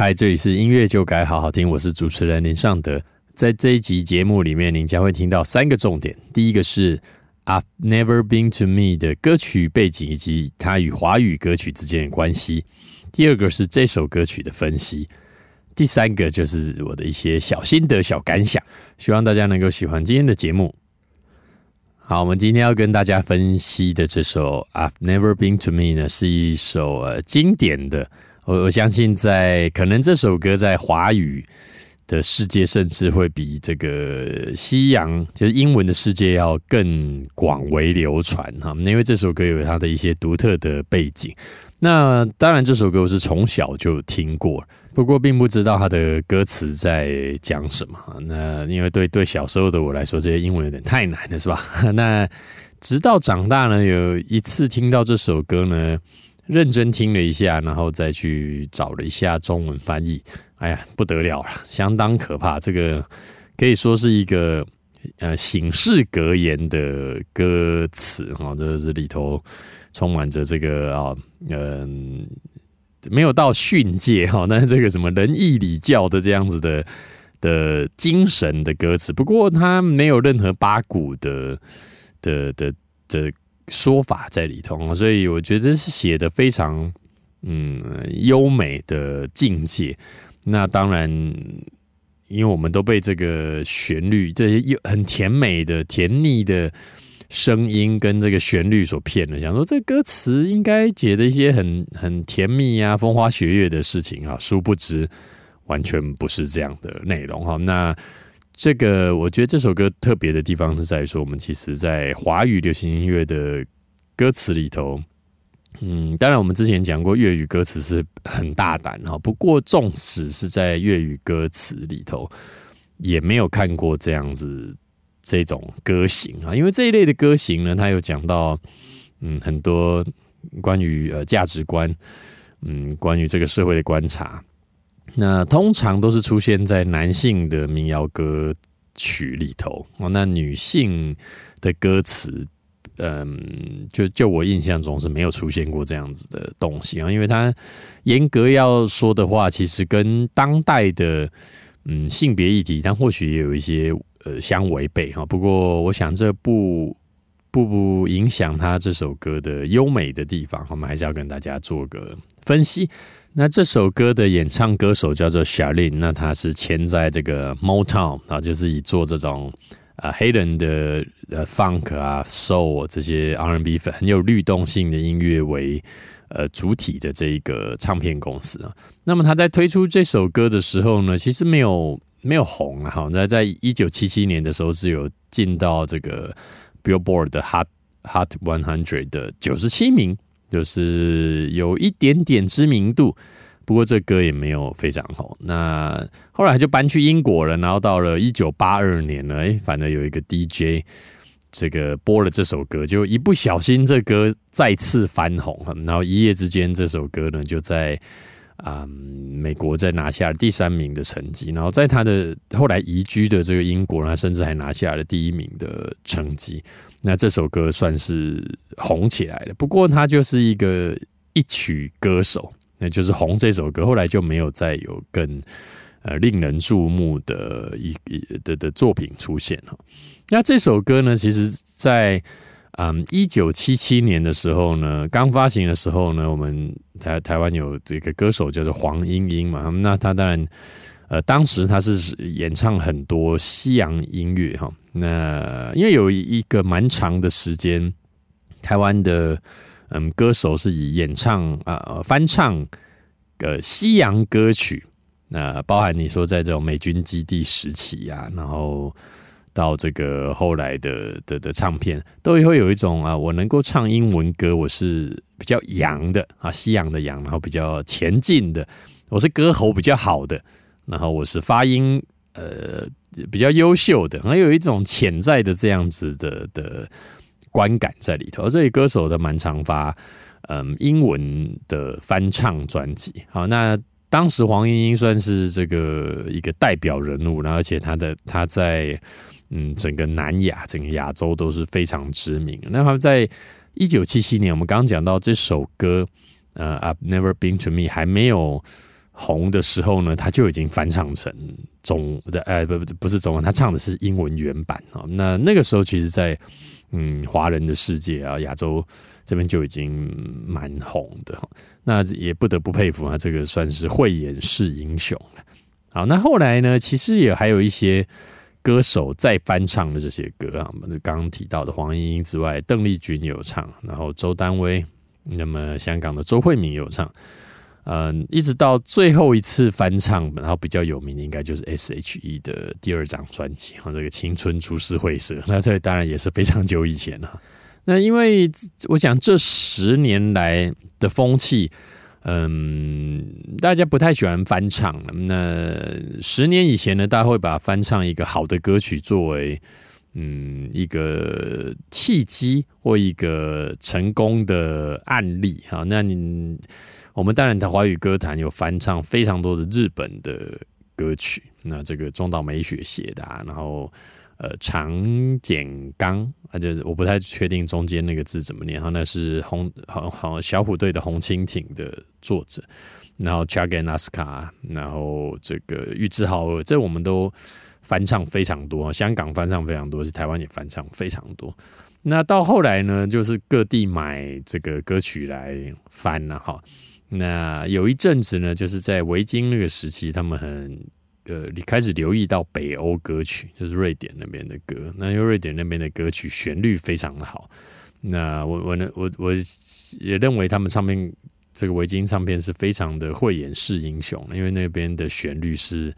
嗨，这里是音乐就该好好听，我是主持人林尚德。在这一集节目里面，您将会听到三个重点。第一个是《I've Never Been to Me》的歌曲背景以及它与华语歌曲之间的关系；第二个是这首歌曲的分析；第三个就是我的一些小心得、小感想。希望大家能够喜欢今天的节目。好，我们今天要跟大家分析的这首《I've Never Been to Me》呢，是一首呃经典的。我我相信，在可能这首歌在华语。的世界甚至会比这个西洋，就是英文的世界要更广为流传哈。因为这首歌有它的一些独特的背景。那当然，这首歌我是从小就听过，不过并不知道它的歌词在讲什么。那因为对对小时候的我来说，这些英文有点太难了，是吧？那直到长大呢，有一次听到这首歌呢。认真听了一下，然后再去找了一下中文翻译。哎呀，不得了了，相当可怕。这个可以说是一个呃醒世格言的歌词哈，这是里头充满着这个啊，嗯，没有到训诫哈，但是这个什么仁义礼教的这样子的的精神的歌词。不过它没有任何八股的的的的。说法在里头，所以我觉得是写的非常嗯优美的境界。那当然，因为我们都被这个旋律这些又很甜美的甜腻的声音跟这个旋律所骗了，想说这歌词应该写的一些很很甜蜜啊、风花雪月的事情啊，殊不知完全不是这样的内容哈。那这个我觉得这首歌特别的地方是在于说，我们其实，在华语流行音乐的歌词里头，嗯，当然我们之前讲过粤语歌词是很大胆哈，不过纵使是在粤语歌词里头，也没有看过这样子这种歌型啊，因为这一类的歌型呢，它有讲到嗯很多关于呃价值观，嗯，关于这个社会的观察。那通常都是出现在男性的民谣歌曲里头哦，那女性的歌词，嗯，就就我印象中是没有出现过这样子的东西啊，因为它严格要说的话，其实跟当代的嗯性别议题，但或许也有一些呃相违背哈。不过我想这不不不影响他这首歌的优美的地方，我们还是要跟大家做个分析。那这首歌的演唱歌手叫做 Shalin，那他是签在这个 Motown 啊，就是以做这种啊黑人的呃 Funk 啊 Soul 这些 R&B 很有律动性的音乐为呃主体的这一个唱片公司啊。那么他在推出这首歌的时候呢，其实没有没有红啊，在在一九七七年的时候是有进到这个 Billboard 的 Hot Hot One Hundred 的九十七名。就是有一点点知名度，不过这歌也没有非常好。那后来就搬去英国了，然后到了一九八二年呢，哎，反正有一个 DJ 这个播了这首歌，就一不小心这歌再次翻红，然后一夜之间这首歌呢就在啊美国在拿下了第三名的成绩，然后在他的后来移居的这个英国，他甚至还拿下了第一名的成绩。那这首歌算是红起来了，不过他就是一个一曲歌手，那就是红这首歌，后来就没有再有更呃令人注目的一的的作品出现了。那这首歌呢，其实在嗯一九七七年的时候呢，刚发行的时候呢，我们台台湾有这个歌手叫做黄莺莺嘛，那他当然。呃，当时他是演唱很多西洋音乐哈，那因为有一个蛮长的时间，台湾的嗯歌手是以演唱啊翻唱呃西洋歌曲，那包含你说在这种美军基地时期啊，然后到这个后来的的的唱片，都会有一种啊，我能够唱英文歌，我是比较洋的啊，西洋的洋，然后比较前进的。我是歌喉比较好的，然后我是发音呃比较优秀的，还有一种潜在的这样子的的观感在里头。所以歌手都蛮常发嗯英文的翻唱专辑。好，那当时黄莺莺算是这个一个代表人物，然后而且他的他在嗯整个南亚、整个亚洲都是非常知名。那他们在一九七七年，我们刚刚讲到这首歌，呃，I've Never Been to Me 还没有红的时候呢，他就已经翻唱成中，呃，不不不是中文，他唱的是英文原版啊。那那个时候，其实，在嗯华人的世界啊，亚洲这边就已经蛮红的。那也不得不佩服啊，这个算是慧眼识英雄了。好，那后来呢，其实也还有一些。歌手再翻唱的这些歌啊，我们刚刚提到的黄莺莺之外，邓丽君有唱，然后周丹薇，那么香港的周慧敏有唱，嗯，一直到最后一次翻唱，然后比较有名的应该就是 S.H.E 的第二张专辑啊，这个青春株式会社，那这当然也是非常久以前了。那因为我想这十年来的风气。嗯，大家不太喜欢翻唱。那十年以前呢，大家会把翻唱一个好的歌曲作为嗯一个契机或一个成功的案例哈。那你我们当然的华语歌坛有翻唱非常多的日本的歌曲，那这个中岛美雪写的，然后。呃，长简刚，啊，就是我不太确定中间那个字怎么念，哈，那是红好好小虎队的红蜻蜓的作者，然后 Chaganaska，然后这个玉置浩二，这我们都翻唱非常多，香港翻唱非常多，是台湾也翻唱非常多。那到后来呢，就是各地买这个歌曲来翻了哈。那有一阵子呢，就是在维京那个时期，他们很。呃，你开始留意到北欧歌曲，就是瑞典那边的歌。那因为瑞典那边的歌曲旋律非常的好，那我我呢，我我也认为他们唱片这个维京唱片是非常的慧眼识英雄，因为那边的旋律是。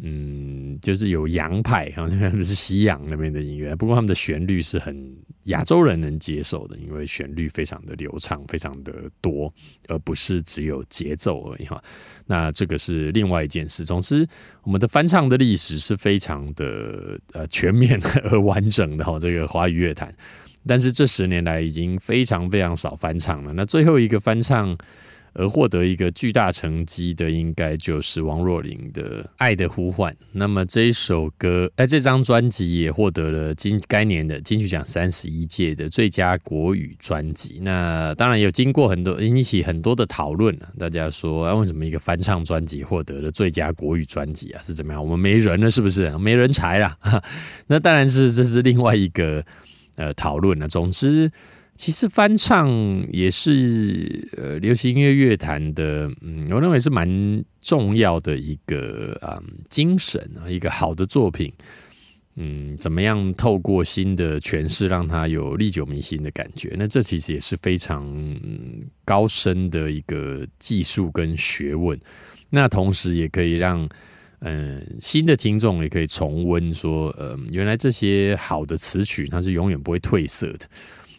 嗯，就是有洋派哈，他们是西洋那边的音乐，不过他们的旋律是很亚洲人能接受的，因为旋律非常的流畅，非常的多，而不是只有节奏而已哈。那这个是另外一件事。总之，我们的翻唱的历史是非常的呃全面 而完整的哈。这个华语乐坛，但是这十年来已经非常非常少翻唱了。那最后一个翻唱。而获得一个巨大成绩的，应该就是王若琳的《爱的呼唤》。那么这一首歌，哎，这张专辑也获得了今该年的金曲奖三十一届的最佳国语专辑。那当然有经过很多引起很多的讨论。大家说，啊，为什么一个翻唱专辑获得了最佳国语专辑啊？是怎么样？我们没人了，是不是？没人才了？那当然是这是另外一个呃讨论了。总之。其实翻唱也是呃流行音乐乐坛的，嗯，我认为是蛮重要的一个啊精神啊，一个好的作品，嗯，怎么样透过新的诠释让它有历久弥新的感觉？那这其实也是非常高深的一个技术跟学问。那同时也可以让嗯新的听众也可以重温说，嗯，原来这些好的词曲它是永远不会褪色的。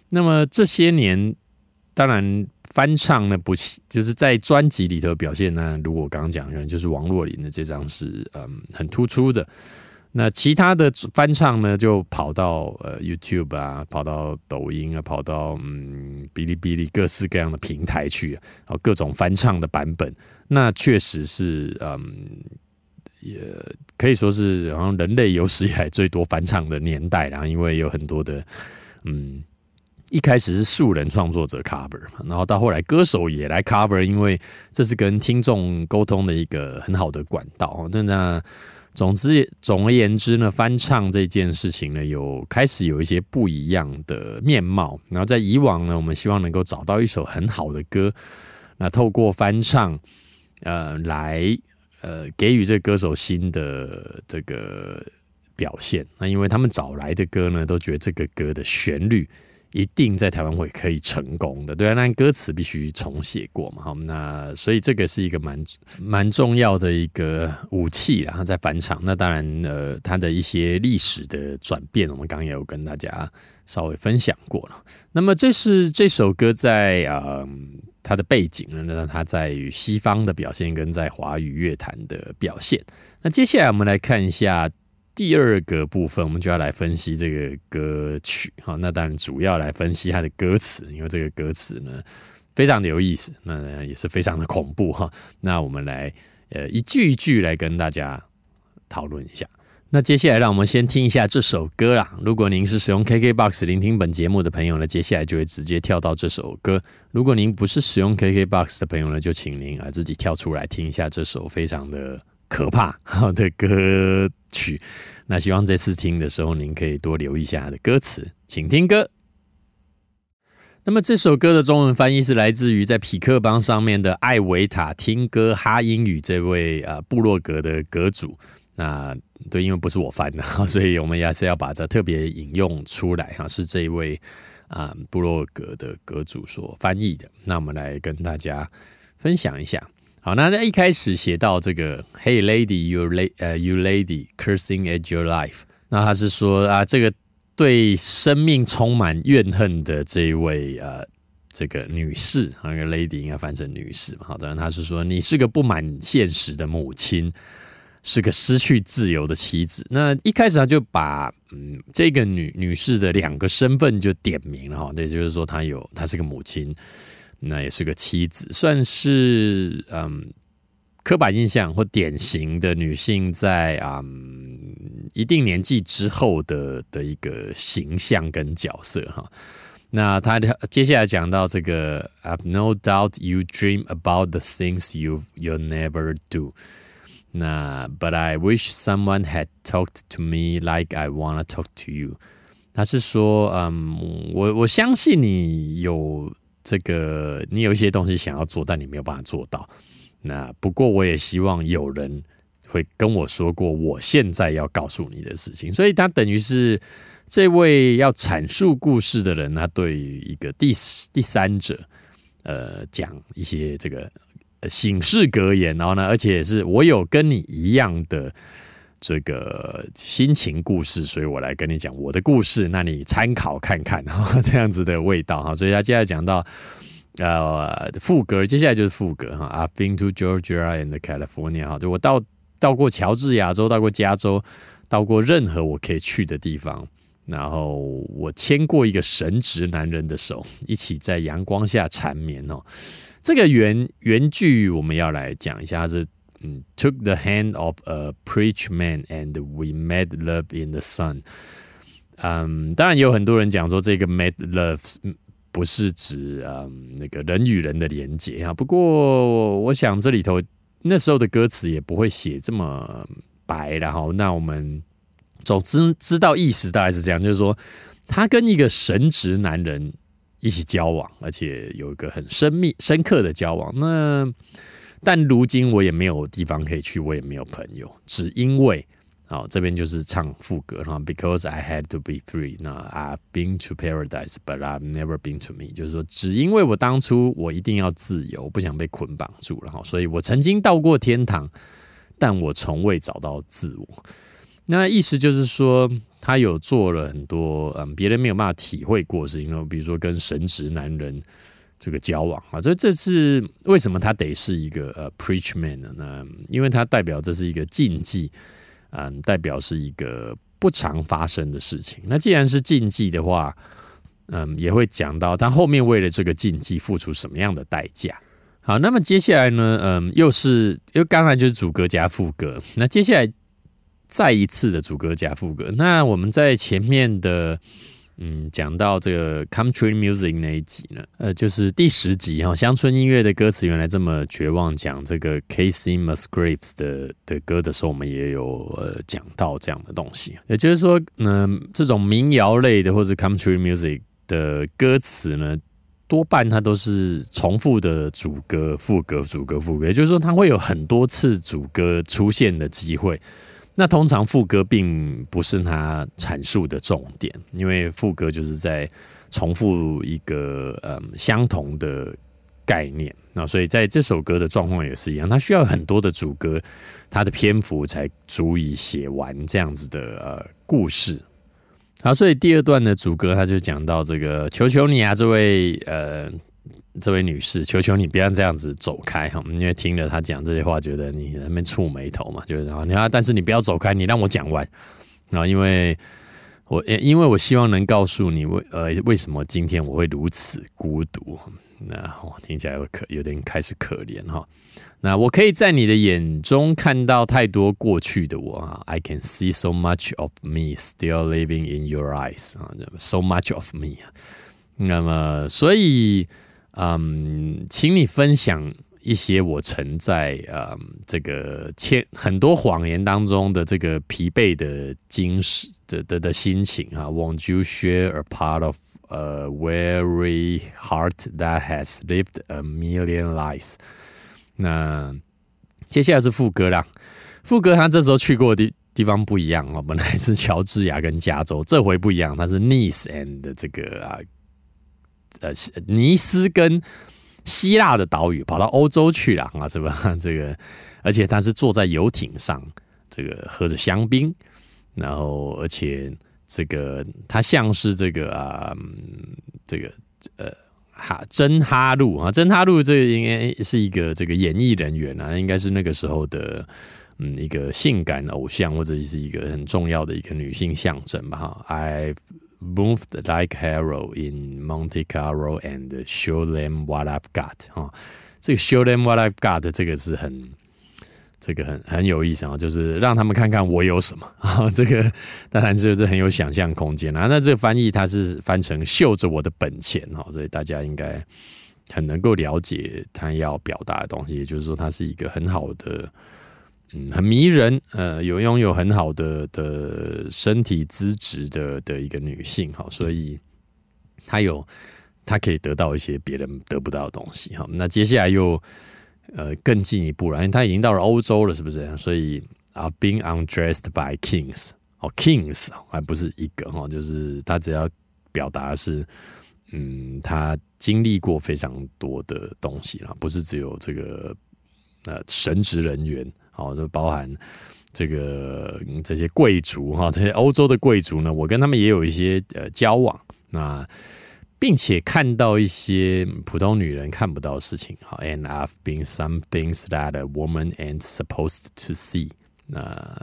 那么这些年，当然翻唱呢不就是在专辑里头表现呢？如果刚刚讲可能就是王若琳的这张是嗯很突出的。那其他的翻唱呢，就跑到呃 YouTube 啊，跑到抖音啊，跑到嗯哔哩哔哩各式各样的平台去，然后各种翻唱的版本，那确实是嗯也可以说是好像人类有史以来最多翻唱的年代，然后因为有很多的嗯。一开始是素人创作者 cover，然后到后来歌手也来 cover，因为这是跟听众沟通的一个很好的管道。那总之，总而言之呢，翻唱这件事情呢，有开始有一些不一样的面貌。然后在以往呢，我们希望能够找到一首很好的歌，那透过翻唱，呃，来呃给予这歌手新的这个表现。那因为他们找来的歌呢，都觉得这个歌的旋律。一定在台湾会可以成功的，对啊，那歌词必须重写过嘛，好，那所以这个是一个蛮蛮重要的一个武器，然后在返场，那当然呃，它的一些历史的转变，我们刚刚也有跟大家稍微分享过了。那么这是这首歌在啊它的背景呢，那它在于西方的表现跟在华语乐坛的表现。那接下来我们来看一下。第二个部分，我们就要来分析这个歌曲哈。那当然主要来分析它的歌词，因为这个歌词呢非常的有意思，那也是非常的恐怖哈。那我们来呃一句一句来跟大家讨论一下。那接下来让我们先听一下这首歌啦。如果您是使用 KKBOX 聆听本节目的朋友呢，接下来就会直接跳到这首歌。如果您不是使用 KKBOX 的朋友呢，就请您啊自己跳出来听一下这首非常的。可怕 的歌曲，那希望这次听的时候，您可以多留意一下它的歌词，请听歌。那么这首歌的中文翻译是来自于在匹克邦上面的艾维塔听歌哈英语这位啊部落格的阁主。那对，因为不是我翻的，所以我们也是要把这特别引用出来哈，是这位啊部落格的阁主所翻译的。那我们来跟大家分享一下。好，那在一开始写到这个 “Hey lady, you la 呃 you lady cursing at your life”，那他是说啊，这个对生命充满怨恨的这一位呃这个女士，那个 lady 应该翻成女士嘛？好的，他是说你是个不满现实的母亲，是个失去自由的妻子。那一开始他就把嗯这个女女士的两个身份就点名了哈，对，就是说她有她是个母亲。那也是个妻子，算是嗯刻板印象或典型的女性在啊一定年纪之后的的一个形象跟角色哈。那他接下来讲到这个，I've no doubt you dream about the things you you'll never do。那 But I wish someone had talked to me like I wanna talk to you。他是说，嗯，我我相信你有。这个你有一些东西想要做，但你没有办法做到。那不过我也希望有人会跟我说过，我现在要告诉你的事情。所以他等于是这位要阐述故事的人，他对于一个第第三者，呃，讲一些这个醒世格言。然后呢，而且是我有跟你一样的。这个心情故事，所以我来跟你讲我的故事，那你参考看看，这样子的味道哈。所以他接下来讲到呃副歌，接下来就是副歌哈。I've been to Georgia and California 哈，就我到到过乔治亚州，到过加州，到过任何我可以去的地方。然后我牵过一个神职男人的手，一起在阳光下缠绵哦。这个原原句我们要来讲一下是。嗯，took the hand of a preach man and we made love in the sun。嗯，当然有很多人讲说这个 made love 不是指嗯那个人与人的连接啊。不过我想这里头那时候的歌词也不会写这么白，然后那我们总之知道意思大概是这样，就是说他跟一个神职男人一起交往，而且有一个很深密深刻的交往。那但如今我也没有地方可以去，我也没有朋友，只因为，好这边就是唱副歌哈，Because I had to be free，那 I've been to paradise，but I've never been to me，就是说，只因为我当初我一定要自由，不想被捆绑住了哈，所以我曾经到过天堂，但我从未找到自我。那意思就是说，他有做了很多嗯别人没有办法体会过的事情，比如说跟神职男人。这个交往啊，所以这是为什么他得是一个呃 preach man 呢？因为他代表这是一个禁忌，嗯，代表是一个不常发生的事情。那既然是禁忌的话，嗯，也会讲到他后面为了这个禁忌付出什么样的代价。好，那么接下来呢，嗯，又是因为刚才就是主歌加副歌，那接下来再一次的主歌加副歌。那我们在前面的。嗯，讲到这个 country music 那一集呢，呃，就是第十集哈，乡村音乐的歌词原来这么绝望。讲这个 Casey Musgraves 的的歌的时候，我们也有呃讲到这样的东西。也就是说，嗯，这种民谣类的或者 country music 的歌词呢，多半它都是重复的主歌、副歌、主歌、副歌，也就是说，它会有很多次主歌出现的机会。那通常副歌并不是他阐述的重点，因为副歌就是在重复一个嗯相同的概念。那所以在这首歌的状况也是一样，它需要很多的主歌，它的篇幅才足以写完这样子的呃故事。好，所以第二段的主歌他就讲到这个，求求你啊，这位呃。这位女士，求求你不要这样子走开哈！因为听了他讲这些话，觉得你那边触眉头嘛，就是然后你看，但是你不要走开，你让我讲完然后！因为我因为我希望能告诉你为呃为什么今天我会如此孤独。那我听起来有可有点开始可怜哈。那我可以在你的眼中看到太多过去的我啊，I can see so much of me still living in your eyes 啊，so much of me。那么所以。嗯，请你分享一些我曾在嗯这个千很多谎言当中的这个疲惫的精神的的的心情啊。Won't you share a part of a weary heart that has lived a million lives？那接下来是副歌啦。副歌他这时候去过的地方不一样哦，本来是乔治亚跟加州，这回不一样，他是 Nice and 这个啊。呃，尼斯跟希腊的岛屿跑到欧洲去了啊，是吧？这个，而且他是坐在游艇上，这个喝着香槟，然后而且这个他像是这个啊，这个呃哈真哈路啊，真哈路这个应该是一个这个演艺人员啊，应该是那个时候的嗯一个性感偶像或者是一个很重要的一个女性象征吧哈，I。Moved like hero in Monte Carlo and show them what I've got 啊，这个 show them what I've got 这个是很这个很很有意思啊，就是让他们看看我有什么啊。这个当然就是很有想象空间啊。那这个翻译它是翻成秀着我的本钱哈，所以大家应该很能够了解他要表达的东西，也就是说，它是一个很好的。嗯，很迷人，呃，有拥有很好的的身体资质的的一个女性，哈，所以她有她可以得到一些别人得不到的东西，哈。那接下来又呃更进一步了，因为她已经到了欧洲了，是不是？所以啊，being undressed by kings，哦，kings 还不是一个哈，就是她只要表达是，嗯，她经历过非常多的东西了，不是只有这个呃神职人员。哦，就包含这个这些贵族哈，这些欧洲的贵族呢，我跟他们也有一些呃交往，那并且看到一些普通女人看不到的事情。好，and I've been some things that a woman ain't supposed to see。那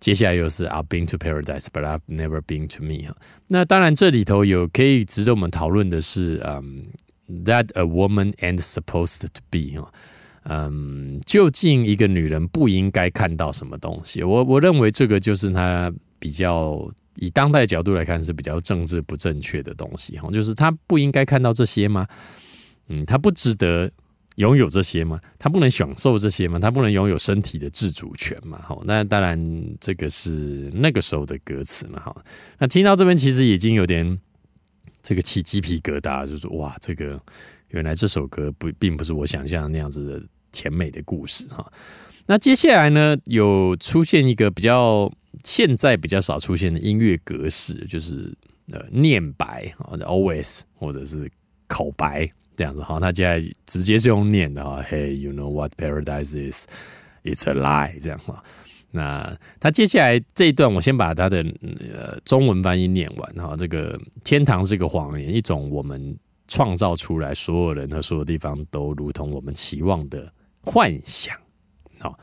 接下来又是 I've been to paradise, but I've never been to me。哈，那当然这里头有可以值得我们讨论的是，嗯，that a woman ain't supposed to be 哈。嗯，究竟一个女人不应该看到什么东西？我我认为这个就是她比较以当代角度来看是比较政治不正确的东西哈，就是她不应该看到这些吗？嗯，她不值得拥有这些吗？她不能享受这些吗？她不能拥有身体的自主权吗？哈，那当然这个是那个时候的歌词嘛哈。那听到这边其实已经有点这个起鸡皮疙瘩，就是哇，这个原来这首歌不并不是我想象那样子的。甜美的故事哈，那接下来呢，有出现一个比较现在比较少出现的音乐格式，就是呃念白啊，always 或者是口白这样子哈。他接下来直接是用念的哈，Hey，you know what paradise is？It's a lie 这样哈。那他接下来这一段，我先把他的呃中文翻译念完哈。这个天堂是个谎言，一种我们创造出来，所有人和所有地方都如同我们期望的。幻想，好，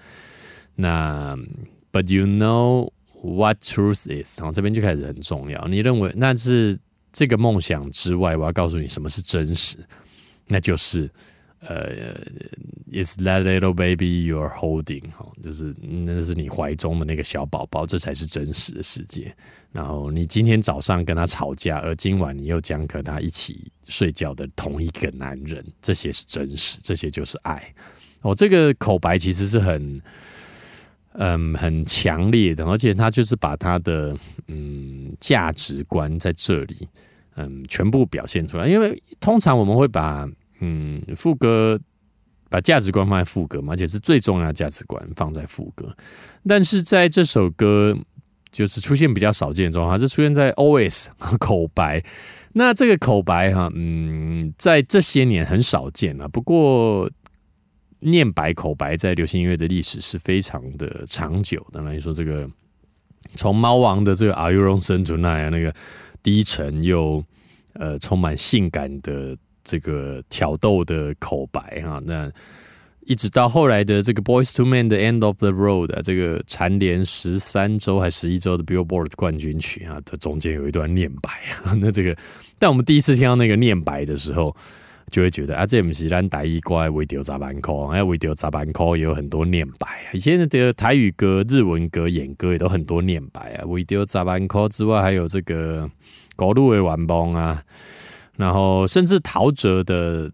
那 But you know what truth is？然后这边就开始很重要。你认为那是这个梦想之外，我要告诉你什么是真实？那就是呃，Is that little baby you're holding？哈，就是那是你怀中的那个小宝宝，这才是真实的世界。然后你今天早上跟他吵架，而今晚你又将和他一起睡觉的同一个男人，这些是真实，这些就是爱。哦，这个口白其实是很，嗯，很强烈的，而且他就是把他的嗯价值观在这里，嗯，全部表现出来。因为通常我们会把嗯副歌把价值观放在副歌嘛，而且是最重要的价值观放在副歌。但是在这首歌就是出现比较少见的状况，是出现在 OS 口白。那这个口白哈，嗯，在这些年很少见了。不过念白口白在流行音乐的历史是非常的长久的。那你说这个从猫王的这个 Are You Wrong Tonight，那个低沉又呃充满性感的这个挑逗的口白哈，那。一直到后来的这个 Boys to Men 的 End of the Road 啊，这个蝉联十三周还十一周的 Billboard 冠军曲啊，它中间有一段念白啊。那这个，但我们第一次听到那个念白的时候，就会觉得啊，这不是咱台语歌为丢杂板口，还有为丢杂板口也有很多念白啊。以前的台语歌、日文歌、演歌也都很多念白啊。为丢杂板口之外，还有这个高路的晚风啊，然后甚至陶喆的。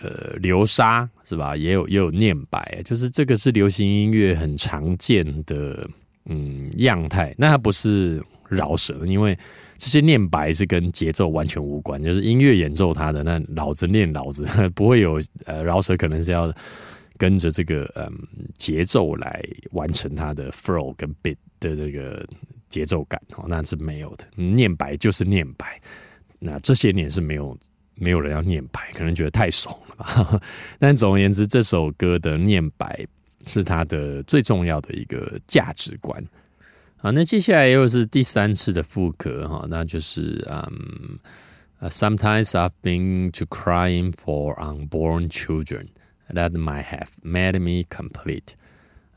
呃，流沙是吧？也有也有念白，就是这个是流行音乐很常见的嗯样态。那它不是饶舌，因为这些念白是跟节奏完全无关，就是音乐演奏它的，那老子念老子，不会有呃饶舌，可能是要跟着这个嗯节奏来完成它的 flow 跟 beat 的这个节奏感哦，那是没有的。念白就是念白，那这些年是没有。没有人要念白，可能觉得太怂了吧。但总而言之，这首歌的念白是它的最重要的一个价值观。好，那接下来又是第三次的复刻哈，那就是嗯，Sometimes I've been to crying for unborn children that might have made me complete。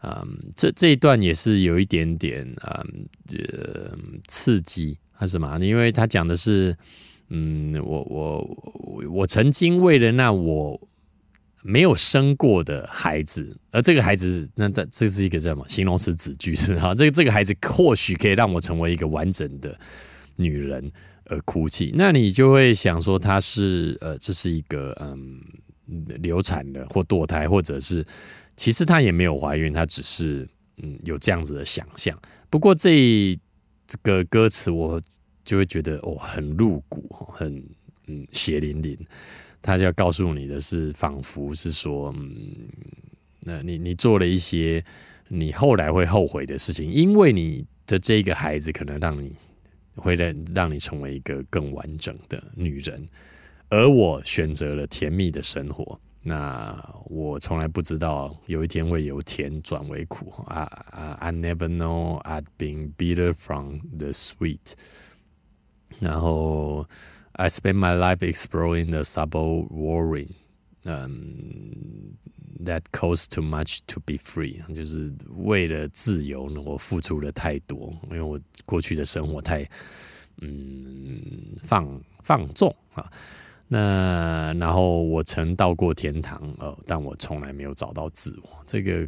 嗯，这这一段也是有一点点嗯呃刺激还是什么？因为他讲的是。嗯，我我我曾经为了那我没有生过的孩子，而这个孩子，那这这是一个什么形容词子句是不是？哈，这个这个孩子或许可以让我成为一个完整的女人而哭泣。那你就会想说，他是呃，这是一个嗯流产的或堕胎，或者是其实她也没有怀孕，她只是嗯有这样子的想象。不过这这个歌词我。就会觉得哦，很露骨，很嗯血淋淋。他就要告诉你的是，仿佛是说，嗯，那你你做了一些你后来会后悔的事情，因为你的这个孩子可能让你会让让你成为一个更完整的女人，而我选择了甜蜜的生活。那我从来不知道有一天会由甜转为苦啊啊！I never know I'd been bitter from the sweet。然后，I spend my life exploring the subtle worry，嗯，that costs too much to be free，就是为了自由呢，我付出了太多，因为我过去的生活太，嗯，放放纵啊。那然后我曾到过天堂，呃，但我从来没有找到自我。这个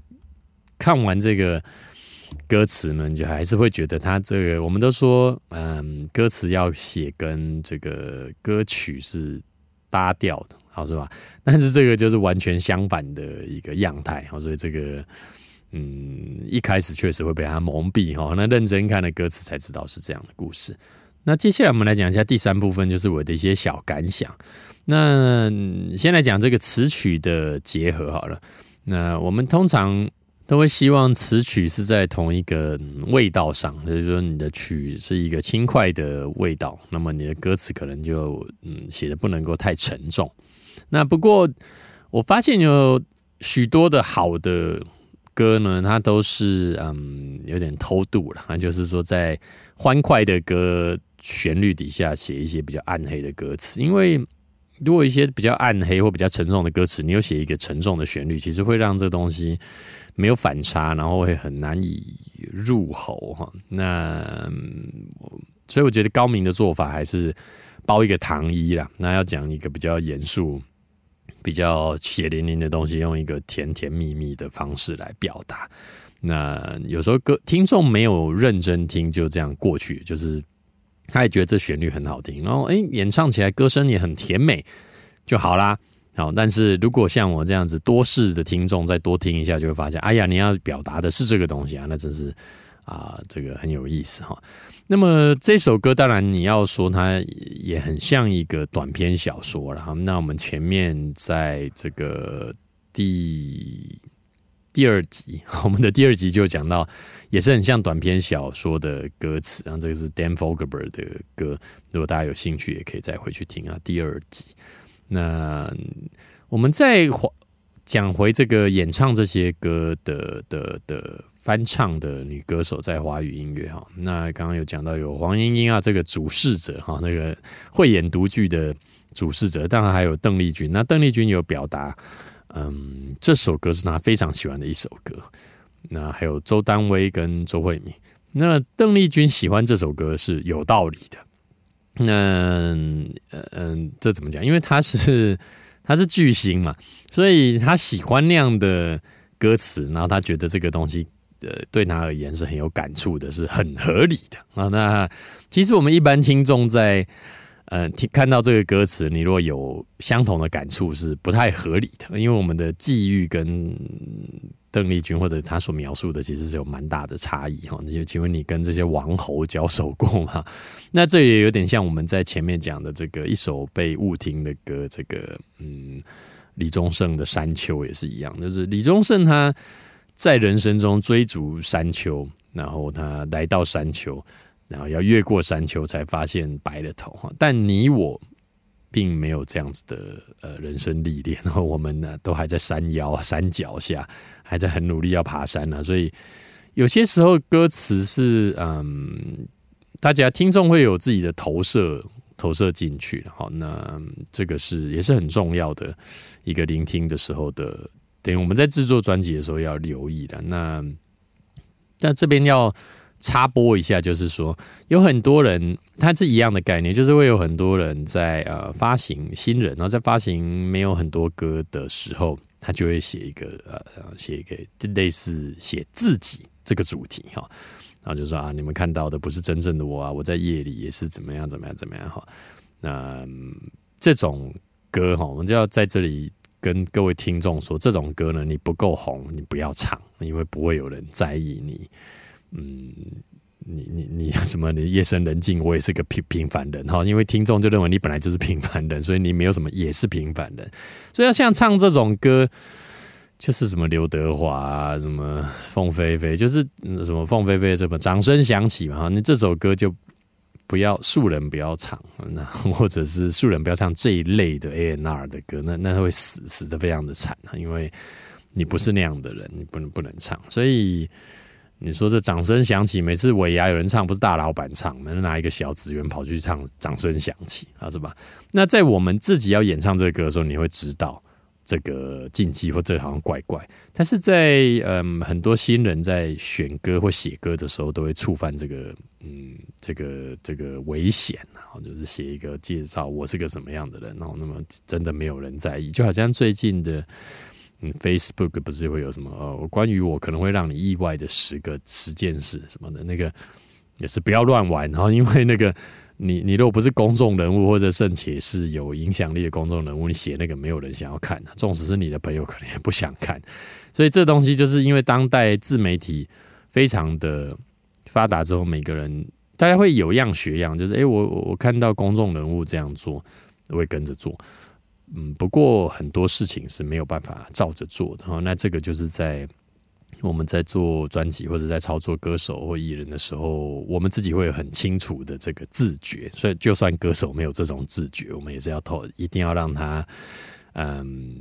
看完这个。歌词呢，就还是会觉得他这个，我们都说，嗯，歌词要写跟这个歌曲是搭调的，好是吧？但是这个就是完全相反的一个样态，好，所以这个，嗯，一开始确实会被他蒙蔽哈。那认真看了歌词才知道是这样的故事。那接下来我们来讲一下第三部分，就是我的一些小感想。那先来讲这个词曲的结合好了。那我们通常。都会希望词曲是在同一个味道上，就是说你的曲是一个轻快的味道，那么你的歌词可能就嗯写的不能够太沉重。那不过我发现有许多的好的歌呢，它都是嗯有点偷渡了，就是说在欢快的歌旋律底下写一些比较暗黑的歌词。因为如果一些比较暗黑或比较沉重的歌词，你又写一个沉重的旋律，其实会让这东西。没有反差，然后会很难以入喉哈。那所以我觉得高明的做法还是包一个糖衣啦。那要讲一个比较严肃、比较血淋淋的东西，用一个甜甜蜜蜜的方式来表达。那有时候歌听众没有认真听，就这样过去，就是他也觉得这旋律很好听，然后哎，演唱起来歌声也很甜美就好啦。好，但是如果像我这样子多事的听众再多听一下，就会发现，哎呀，你要表达的是这个东西啊，那真是啊，这个很有意思哈。那么这首歌当然你要说它也很像一个短篇小说了哈。那我们前面在这个第第二集，我们的第二集就讲到，也是很像短篇小说的歌词。然后这个是 Dan Fogelberg 的歌，如果大家有兴趣，也可以再回去听啊。第二集，那我们再讲回这个演唱这些歌的的的翻唱的女歌手在华语音乐哈。那刚刚有讲到有黄莺莺啊，这个主事者哈，那个会演独剧的主事者，当然还有邓丽君。那邓丽君有表达。嗯，这首歌是他非常喜欢的一首歌。那还有周丹薇跟周慧敏，那邓丽君喜欢这首歌是有道理的。那嗯，这怎么讲？因为他是他是巨星嘛，所以他喜欢那样的歌词，然后他觉得这个东西呃对他而言是很有感触的，是很合理的啊。那其实我们一般听众在。呃，听看到这个歌词，你若有相同的感触，是不太合理的，因为我们的际遇跟邓丽君或者他所描述的，其实是有蛮大的差异哈。那就请问你跟这些王侯交手过吗？那这也有点像我们在前面讲的这个一首被误听的歌，这个嗯，李宗盛的《山丘》也是一样，就是李宗盛他在人生中追逐山丘，然后他来到山丘。然后要越过山丘才发现白了头，但你我并没有这样子的呃人生历练，然后我们呢都还在山腰山脚下，还在很努力要爬山呢，所以有些时候歌词是嗯，大家听众会有自己的投射投射进去，好，那这个是也是很重要的一个聆听的时候的，等于我们在制作专辑的时候要留意的。那那这边要。插播一下，就是说有很多人，他是一样的概念，就是会有很多人在呃发行新人，然后在发行没有很多歌的时候，他就会写一个呃写一个类似写自己这个主题哈，然后就说啊，你们看到的不是真正的我啊，我在夜里也是怎么样怎么样怎么样哈。那这种歌哈，我们就要在这里跟各位听众说，这种歌呢，你不够红，你不要唱，因为不会有人在意你。嗯，你你你什么？你夜深人静，我也是个平平凡人哈。因为听众就认为你本来就是平凡人，所以你没有什么也是平凡人。所以要像唱这种歌，就是什么刘德华啊，什么凤飞飞，就是什么凤飞飞什么掌声响起嘛哈。你这首歌就不要素人不要唱，那或者是素人不要唱这一类的 A N R 的歌，那那会死死的非常的惨啊。因为你不是那样的人，你不能不能唱，所以。你说这掌声响起，每次尾牙有人唱，不是大老板唱，能拿一个小职员跑去唱，掌声响起啊，是吧？那在我们自己要演唱这个歌的时候，你会知道这个禁忌或这好像怪怪。但是在嗯，很多新人在选歌或写歌的时候，都会触犯这个嗯，这个这个危险啊，就是写一个介绍我是个什么样的人，然后那么真的没有人在意，就好像最近的。，Facebook 不是会有什么呃，关于我可能会让你意外的十个十件事什么的，那个也是不要乱玩。然后因为那个 你你如果不是公众人物或者甚且是有影响力的公众人物，你写那个没有人想要看的，纵使是你的朋友可能也不想看。所以这东西就是因为当代自媒体非常的发达之后，每个人大家会有样学样，就是哎，我我看到公众人物这样做，我会跟着做。嗯，不过很多事情是没有办法照着做的哈。那这个就是在我们在做专辑或者在操作歌手或艺人的时候，我们自己会有很清楚的这个自觉。所以，就算歌手没有这种自觉，我们也是要偷，一定要让他，嗯，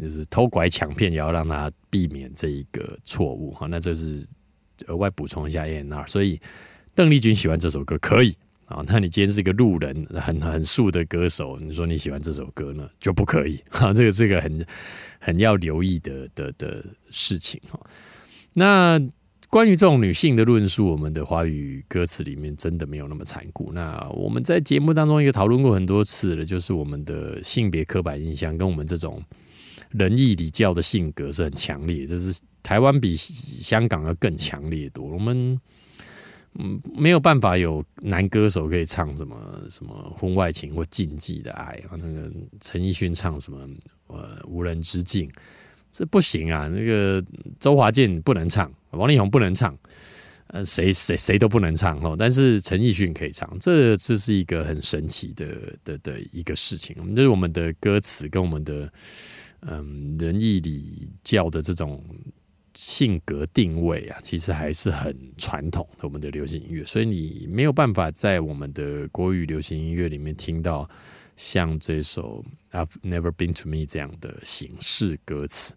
就是偷拐抢骗，也要让他避免这一个错误哈。那这是额外补充一下 A N R。所以，邓丽君喜欢这首歌可以。啊，那你今天是一个路人，很很素的歌手，你说你喜欢这首歌呢，就不可以哈。这个这个很很要留意的的的事情哈。那关于这种女性的论述，我们的华语歌词里面真的没有那么残酷。那我们在节目当中也讨论过很多次了，就是我们的性别刻板印象跟我们这种仁义礼教的性格是很强烈，就是台湾比香港要更强烈多。我们。嗯，没有办法有男歌手可以唱什么什么婚外情或禁忌的爱啊。那个陈奕迅唱什么呃无人之境，这不行啊。那个周华健不能唱，王力宏不能唱，呃，谁谁谁都不能唱哦。但是陈奕迅可以唱，这这是一个很神奇的的的一个事情。就是我们的歌词跟我们的嗯仁义礼教的这种性格定位啊，其实还是很传统的我们的流行音乐，所以你没有办法在我们的国语流行音乐里面听到像这首《I've Never Been to Me》这样的形式歌词。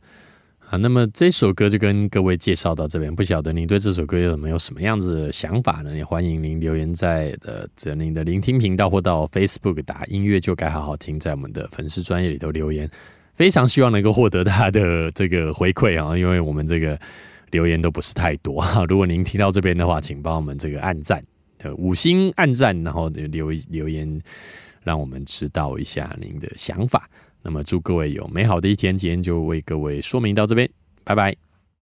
啊，那么这首歌就跟各位介绍到这边，不晓得您对这首歌有没有什么样子的想法呢？也欢迎您留言在呃这您的聆听频道或到 Facebook 打音乐就该好好听，在我们的粉丝专业里头留言，非常希望能够获得他的这个回馈啊，因为我们这个留言都不是太多啊。如果您听到这边的话，请帮我们这个按赞，呃五星按赞，然后留留言，让我们知道一下您的想法。那么祝各位有美好的一天，今天就为各位说明到这边，拜拜。